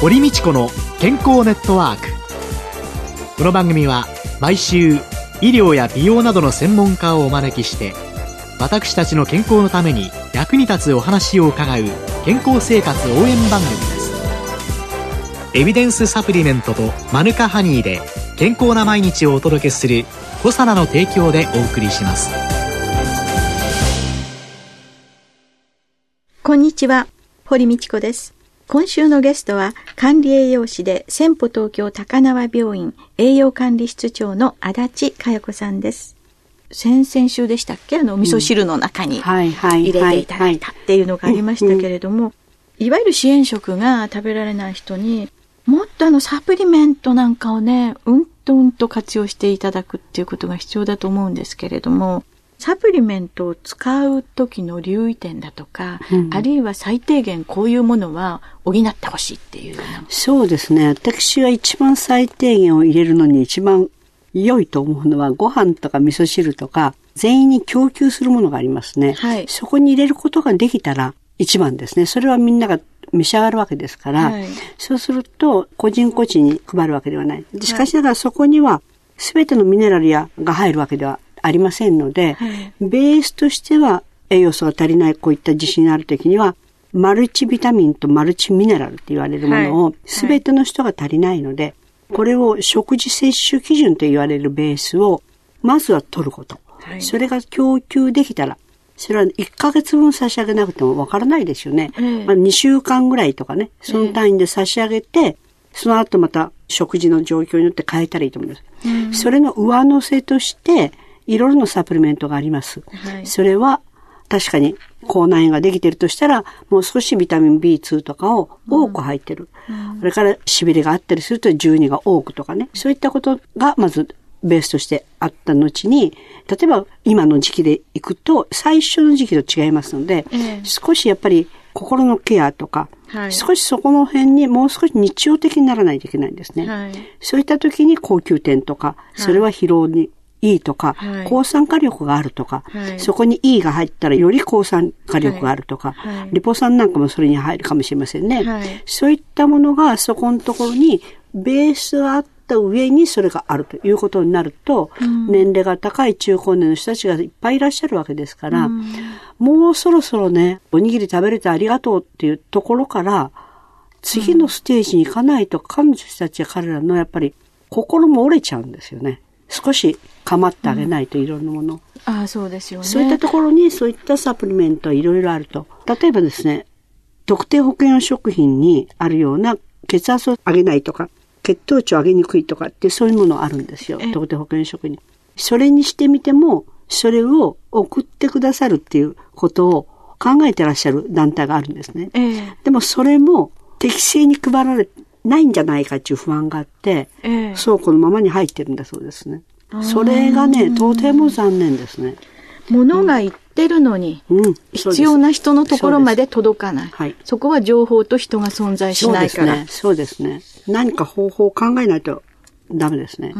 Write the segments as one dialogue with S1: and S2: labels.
S1: 堀道子の健康ネットワーク。この番組は毎週医療や美容などの専門家をお招きして私たちの健康のために役に立つお話を伺う健康生活応援番組です。エビデンスサプリメントとマヌカハニーで健康な毎日をお届けするコサナの提供でお送りします。
S2: こんにちは堀道子です。今週のゲストは管理栄養士で先歩東京高輪病院栄養管理室長の足立佳代子さんです。先々週でしたっけ？あの、味噌汁の中に入れていただいたっていうのがありましたけれども、いわゆる支援食が食べられない人に、もっとあの、サプリメントなんかをね、うんとうんと活用していただくっていうことが必要だと思うんですけれども、サプリメントを使う時の留意点だとか、うん、あるいは最低限こういうものは補ってほしいっていう
S3: そうですね。私は一番最低限を入れるのに一番良いと思うのはご飯とか味噌汁とか全員に供給するものがありますね。はい、そこに入れることができたら一番ですね。それはみんなが召し上がるわけですから、はい、そうすると個人個人に配るわけではない。しかしながらそこには全てのミネラルやが入るわけではありませんので、はい、ベースとしては栄養素が足りないこういった自信がある時にはマルチビタミンとマルチミネラルって言われるものを全ての人が足りないので、これを食事摂取基準と言われるベースを、まずは取ること。はい、それが供給できたら、それは1ヶ月分差し上げなくてもわからないですよね。うん、まあ、2週間ぐらいとかね、その単位で差し上げて、その後また食事の状況によって変えたらいいと思います。うん、それの上乗せとして、いろいろなサプリメントがあります。はい、それは確かに口内炎ができてるとしたら、もう少しビタミン B2 とかを多く入ってる。うん、それから痺れがあったりすると12が多くとかね。そういったことがまずベースとしてあった後に、例えば今の時期で行くと、最初の時期と違いますので、えー、少しやっぱり心のケアとか、はい、少しそこの辺にもう少し日常的にならないといけないんですね。はい、そういった時に高級点とか、それは疲労にいいとか、はい、抗酸化力があるとか、はい、そこに E が入ったらより抗酸化力があるとか、はい、リポ酸なんかもそれに入るかもしれませんね。そういったものがそこのところにベースがあった上にそれがあるということになると、うん、年齢が高い中高年の人たちがいっぱいいらっしゃるわけですから、うん、もうそろそろね、おにぎり食べれてありがとうっていうところから、次のステージに行かないと、彼女たちや彼らのやっぱり心も折れちゃうんですよね。少し構ってあげないといろんなもの。
S2: ああ、そうですよね。
S3: そういったところにそういったサプリメントはいろいろあると。例えばですね、特定保険食品にあるような血圧を上げないとか、血糖値を上げにくいとかってそういうものあるんですよ。特定保険食品。それにしてみても、それを送ってくださるっていうことを考えてらっしゃる団体があるんですね。えー、でもそれも適正に配られないんじゃないかっていう不安があって、えー、倉庫のままに入ってるんだそうですね。それがね、とても残念ですね。
S2: 物が言ってるのに、うん、必要な人のところまで届かない。はい、そこは情報と人が存在しないから。
S3: そうですね。すね何か方法を考えないとダメですね。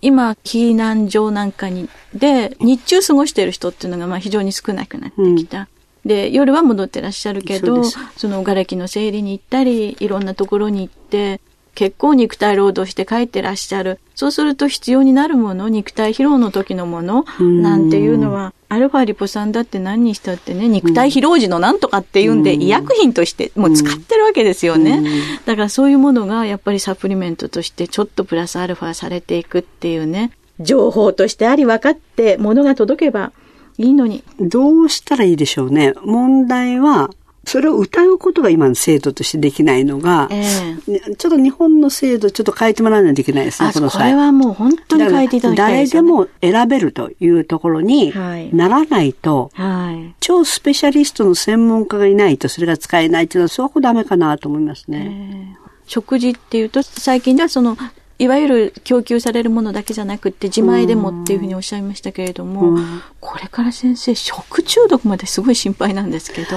S2: 今、避難所なんかに、で、日中過ごしている人っていうのがまあ非常に少なくなってきた。うんで、夜は戻ってらっしゃるけど、その瓦礫の整理に行ったり、いろんなところに行って、結構肉体労働して帰ってらっしゃる。そうすると必要になるもの、肉体疲労の時のもの、なんていうのは、アルファリポ酸だって何にしたってね、肉体疲労時のなんとかっていうんで、医薬品としてもう使ってるわけですよね。だからそういうものがやっぱりサプリメントとしてちょっとプラスアルファされていくっていうね、情報としてあり分かって物が届けばいいのに。
S3: どうしたらいいでしょうね。問題は、それを歌うことが今の制度としてできないのが、えー、ちょっと日本の制度ちょっと変えてもらわないといけないですね、
S2: この際。これはもう本当に変えていただきたい
S3: です、ね、誰でも選べるというところにならないと、はい、超スペシャリストの専門家がいないとそれが使えないっていうのはすごくダメかなと思いますね。
S2: えー、食事っていうと、最近ではその、いわゆる供給されるものだけじゃなくて自前でもっていうふうにおっしゃいましたけれども、これから先生食中毒まですごい心配なんですけど。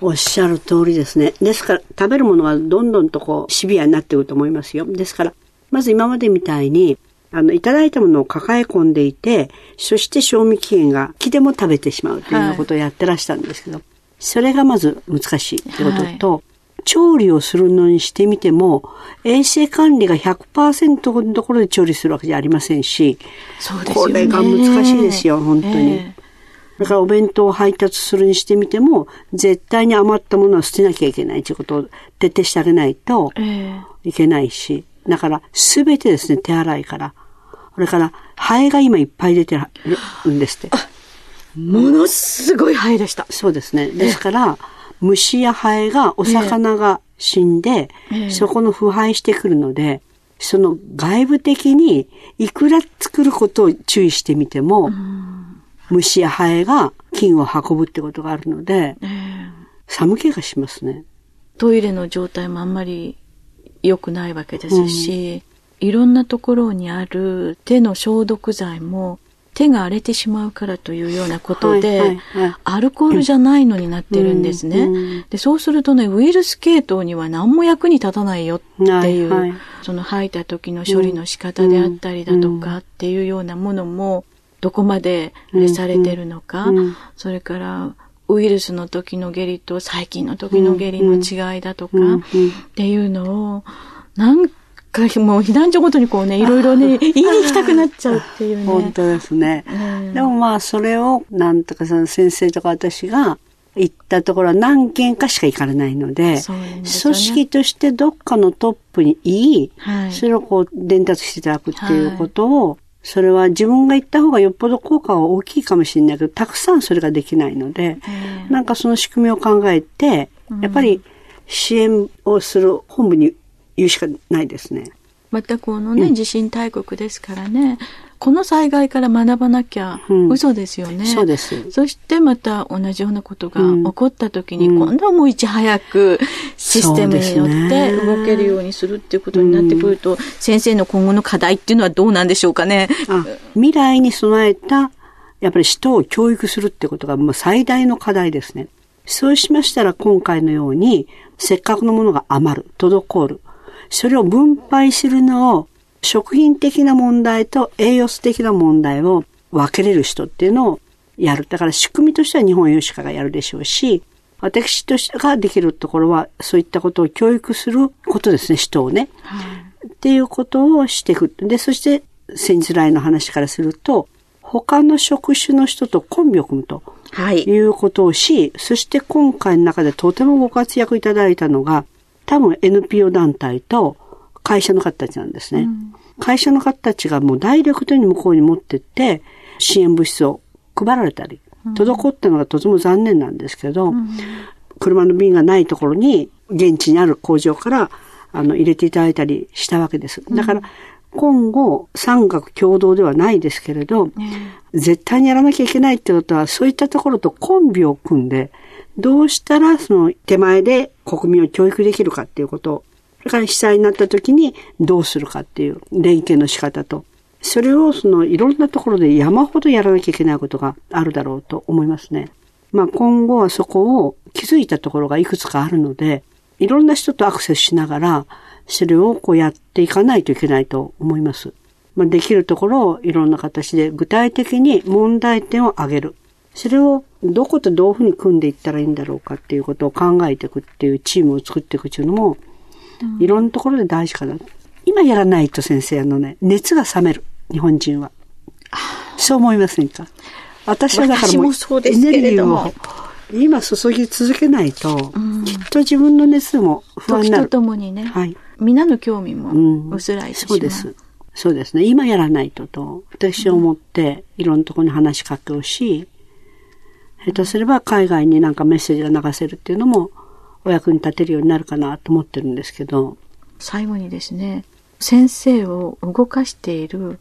S3: おっしゃる通りですね。ですから、食べるものはどんどんとこう、シビアになっていくと思いますよ。ですから、まず今までみたいに、あの、いただいたものを抱え込んでいて、そして賞味期限が来ても食べてしまうというようなことをやってらしたんですけど、はい、それがまず難しいってことと、はい、調理をするのにしてみても、衛生管理が100%のところで調理するわけじゃありませんし、
S2: そうです
S3: これが難しいですよ、本当に。えー、だからお弁当を配達するにしてみても、絶対に余ったものは捨てなきゃいけないということを徹底してあげないといけないし、だからすべてですね、手洗いから。これから、ハエが今いっぱい出てるんですって。
S2: ものすごいハエでした。
S3: そうですね。ですから、虫やハエが、お魚が死んで、そこの腐敗してくるので、その外部的にいくら作ることを注意してみても、虫やハエが菌を運ぶってことがあるので、寒気がしますね。
S2: トイレの状態もあんまり良くないわけですし、うん、いろんなところにある手の消毒剤も手が荒れてしまうからというようなことで、はいはいはい、アルコールじゃないのになってるんですね、うんうん、で。そうするとね、ウイルス系統には何も役に立たないよっていう、はいはい、その吐いた時の処理の仕方であったりだとかっていうようなものも、どこまでされてるのか、うんうん、それからウイルスの時の下痢と細菌の時の下痢の違いだとかっていうのを、なんかもう避難所ごとにこうね、いろいろね、言いに行きたくなっちゃうっていうね。
S3: 本当ですね。でもまあ、それを、なんとかその先生とか私が、行ったところは何件かしか行かれないので、でね、組織としてどっかのトップに言い、はい、それをこう伝達していただくっていうことを、はい、それは自分が行った方がよっぽど効果は大きいかもしれないけど、たくさんそれができないので、なんかその仕組みを考えて、やっぱり支援をする本部に言うしかないですね。
S2: またこのね、うん、地震大国ですからね、この災害から学ばなきゃ嘘ですよね。うん、
S3: そうです。
S2: そしてまた同じようなことが起こった時に、今度はもういち早くシステムによって動けるようにするっていうことになってくると、先生の今後の課題っていうのはどうなんでしょうかね。
S3: 未来に備えた、やっぱり人を教育するってことがもう最大の課題ですね。そうしましたら今回のように、せっかくのものが余る、滞る。それを分配するのを食品的な問題と栄養素的な問題を分けれる人っていうのをやる。だから仕組みとしては日本栄養士課がやるでしょうし、私としてができるところはそういったことを教育することですね、人をね。はい、っていうことをしていく。で、そして先日来の話からすると、他の職種の人とコンビを組むと。はい。いうことをし、そして今回の中でとてもご活躍いただいたのが、多分 NPO 団体と会社の方たちなんですね。うん、会社の方たちがもうダイレクトに向こうに持ってって、支援物資を配られたり、滞ったのがとても残念なんですけど、うん、車の便がないところに現地にある工場からあの入れていただいたりしたわけです。だから、今後、産学共同ではないですけれど、絶対にやらなきゃいけないってことは、そういったところとコンビを組んで、どうしたらその手前で国民を教育できるかっていうことそれから被災になった時にどうするかっていう連携の仕方と、それをそのいろんなところで山ほどやらなきゃいけないことがあるだろうと思いますね。まあ今後はそこを気づいたところがいくつかあるので、いろんな人とアクセスしながら、それをこうやっていかないといけないと思います。まあ、できるところをいろんな形で具体的に問題点を挙げる。それをどことどういうふうに組んでいったらいいんだろうかっていうことを考えていくっていうチームを作っていくっていうのも、いろんなところで大事かな。今やらないと先生、あのね、熱が冷める。日本人は。そう思いませんか？私はだからもうエネルギーを今注ぎ続けないと、きっと自分の熱も不安になる。
S2: 時とともにね。はい。皆の興味も薄らいでし
S3: まう、うん、そうです。そうですね。今やらないとと、私は思って、いろんなところに話しかけをし、下手すれば海外になんかメッセージが流せるっていうのも、お役に立てるようになるかなと思ってるんですけど。
S2: 最後にですね、先生を動かしている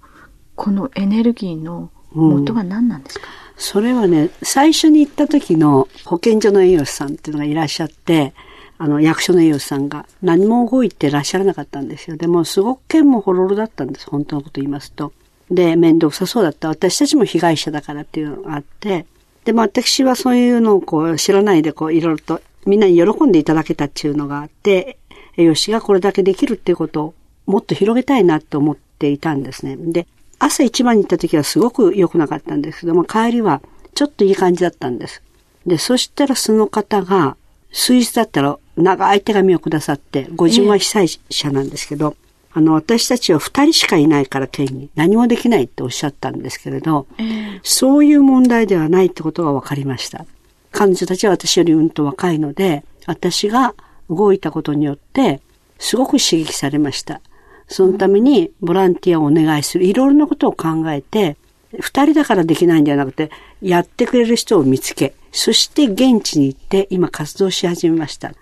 S2: このエネルギーの元は何なんですか、
S3: うん、それはね、最初に行った時の保健所の栄養士さんっていうのがいらっしゃって、あの、役所の栄養士さんが何も動いてらっしゃらなかったんですよ。でも、すごく剣もほろろだったんです。本当のこと言いますと。で、面倒くさそうだった。私たちも被害者だからっていうのがあって、でも私はそういうのをこう知らないでこういろいろとみんなに喜んでいただけたっていうのがあって、栄養士がこれだけできるっていうことをもっと広げたいなと思っていたんですね。で、朝一番に行った時はすごく良くなかったんですけども、帰りはちょっといい感じだったんです。で、そしたらその方が、数日だったら長い手紙をくださって、ご自分は被災者なんですけど、あの、私たちは二人しかいないから県に何もできないっておっしゃったんですけれど、えー、そういう問題ではないってことが分かりました。彼女たちは私よりうんと若いので、私が動いたことによって、すごく刺激されました。そのためにボランティアをお願いする。いろいろなことを考えて、二人だからできないんじゃなくて、やってくれる人を見つけ、そして現地に行って今活動し始めました。っ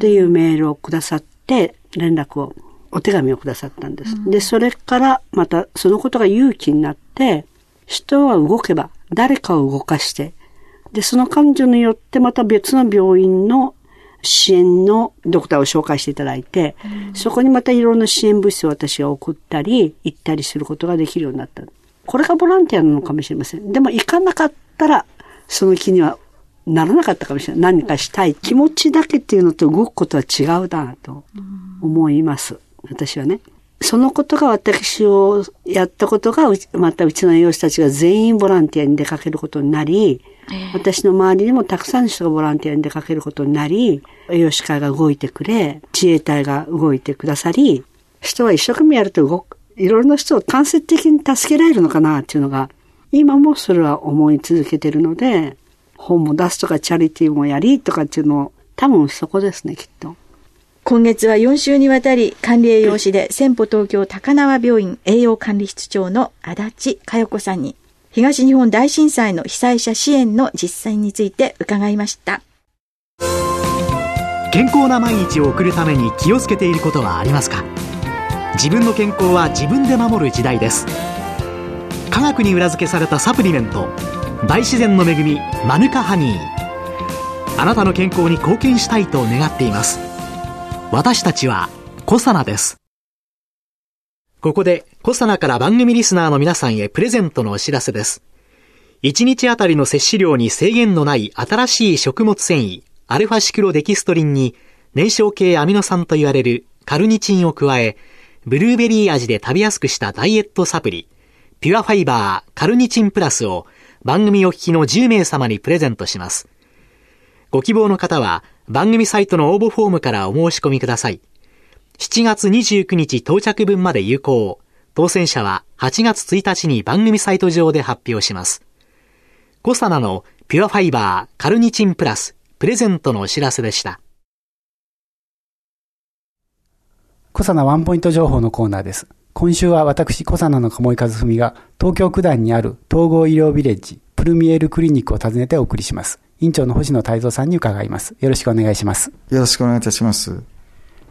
S3: ていうメールをくださって、連絡をお手紙をくださったんです。うん、で、それからまたそのことが勇気になって、人は動けば誰かを動かして、で、その彼女によってまた別の病院の支援のドクターを紹介していただいて、うん、そこにまたいろんな支援物資を私が送ったり、行ったりすることができるようになった。これがボランティアなのかもしれません。でも行かなかったら、その気にはならなかったかもしれない。何かしたい気持ちだけっていうのと動くことは違うなと思います。私はね。そのことが私をやったことが、またうちの栄養士たちが全員ボランティアに出かけることになり、私の周りにもたくさんの人がボランティアに出かけることになり、栄養士会が動いてくれ、自衛隊が動いてくださり、人は一生懸命やると動く、いろいろな人を間接的に助けられるのかなっていうのが、今もそれは思い続けてるので、本も出すとかチャリティーもやりとかっていうの多分そこですね、きっと。
S2: 今月は4週にわたり管理栄養士で先歩東京高輪病院栄養管理室長の足立佳代子さんに東日本大震災の被災者支援の実際について伺いました。
S1: 健康な毎日を送るために気をつけていることはありますか？自分の健康は自分で守る時代です。科学に裏付けされたサプリメント大自然の恵みマヌカハニー。あなたの健康に貢献したいと願っています。私たちはコサナです。ここでコサナから番組リスナーの皆さんへプレゼントのお知らせです。1日あたりの摂取量に制限のない新しい食物繊維、アルファシクロデキストリンに燃焼系アミノ酸と言われるカルニチンを加え、ブルーベリー味で食べやすくしたダイエットサプリ、ピュアファイバーカルニチンプラスを番組お聞きの10名様にプレゼントします。ご希望の方は番組サイトの応募フォームからお申し込みください。7月29日到着分まで有効。当選者は8月1日に番組サイト上で発表します。コサナのピュアファイバーカルニチンプラスプレゼントのお知らせでした。
S4: コサナワンポイント情報のコーナーです。今週は私、コサナの鴨井和文が東京九段にある統合医療ビレッジプルミエールクリニックを訪ねてお送りします。院長の星野泰造さんに伺います。よろしくお願いします。
S5: よろしくお願いいたします。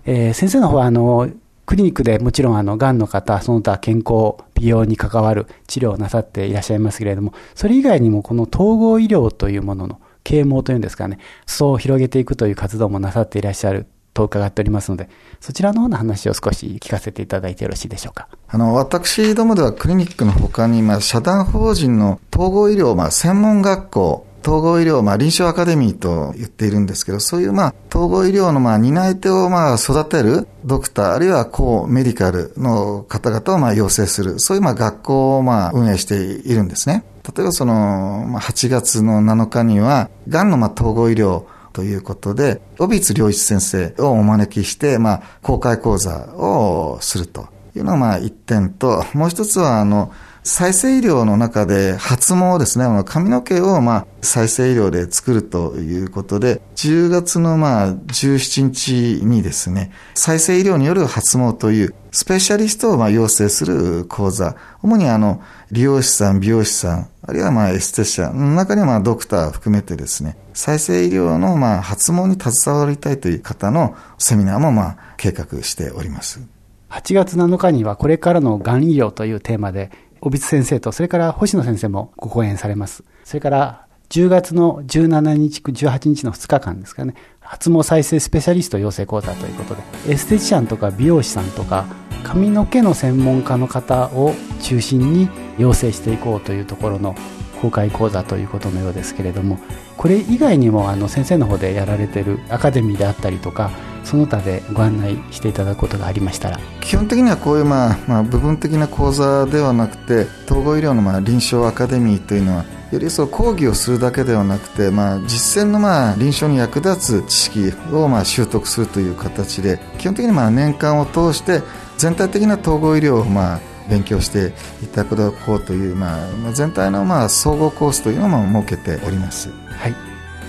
S4: えー、先生の方は、あの、クリニックでもちろん、あの、癌の方、その他健康、美容に関わる治療をなさっていらっしゃいますけれども、それ以外にも、この統合医療というものの啓蒙というんですかね、裾を広げていくという活動もなさっていらっしゃると伺っておりますので、そちらの方の話を少し聞かせていただいてよろしいでしょうか。
S5: あの、私どもではクリニックの他に、まあ、社団法人の統合医療、まあ、専門学校、統合医療、まあ、臨床アカデミーと言っているんですけど、そういう、まあ、統合医療の、まあ、担い手を、まあ、育てるドクター、あるいは、こう、メディカルの方々を、まあ、養成する、そういう、まあ、学校を、まあ、運営しているんですね。例えば、その、まあ、8月の7日には、がんの、まあ、統合医療、ということで、尾光良一先生をお招きして、まあ、公開講座をするというのが、まあ、一点と、もう一つは、あの、再生医療の中で発毛ですね、髪の毛をまあ再生医療で作るということで、10月のまあ17日にですね、再生医療による発毛というスペシャリストをまあ養成する講座、主にあの、理容師さん、美容師さん、あるいはまあエステシャンの中にはまあドクター含めてですね、再生医療のまあ発毛に携わりたいという方のセミナーもまあ計画しております。
S4: 8月7日にはこれからのがん医療というテーマで小光先生と、それから星野先生もご講演されます。それから、10月の17日、18日の2日間ですかね、発毛再生スペシャリスト養成講座ということで、エステティシャンとか美容師さんとか、髪の毛の専門家の方を中心に養成していこうというところの公開講座ということのようですけれども、これ以外にもあの先生の方でやられているアカデミーであったりとか、その他でご案内していただくことがありましたら。
S5: 基本的にはこういう、まあまあ、部分的な講座ではなくて統合医療のまあ臨床アカデミーというのはよりその講義をするだけではなくて、まあ、実践のまあ臨床に役立つ知識をまあ習得するという形で基本的にまあ年間を通して全体的な統合医療をまあ勉強していただこうという、まあ、全体のまあ総合コースというのも設けております。
S4: はい。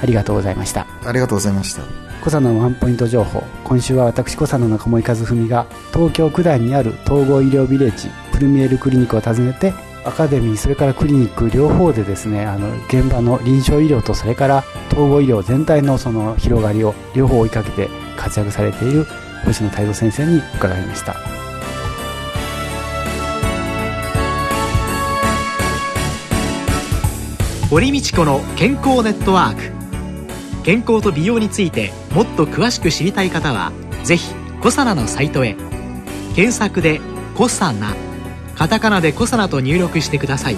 S4: ありがとうございました。
S5: ありがとうございました
S4: 小佐のワンポイント情報。今週は私小佐の中森和文が東京九段にある統合医療ビレッジプルミエルクリニックを訪ねてアカデミーそれからクリニック両方でですねあの現場の臨床医療とそれから統合医療全体のその広がりを両方追いかけて活躍されている星野太蔵先生に伺いました。
S1: 堀道子の健康ネットワーク。健康と美容についてもっと詳しく知りたい方は是非コサナのサイトへ検索で「コサナ」カタカナでコサナと入力してください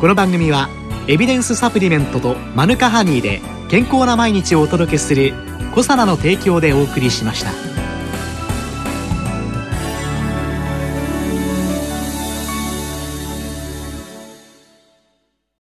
S1: この番組はエビデンスサプリメントとマヌカハニーで健康な毎日をお届けするコサナの提供でお送りしました。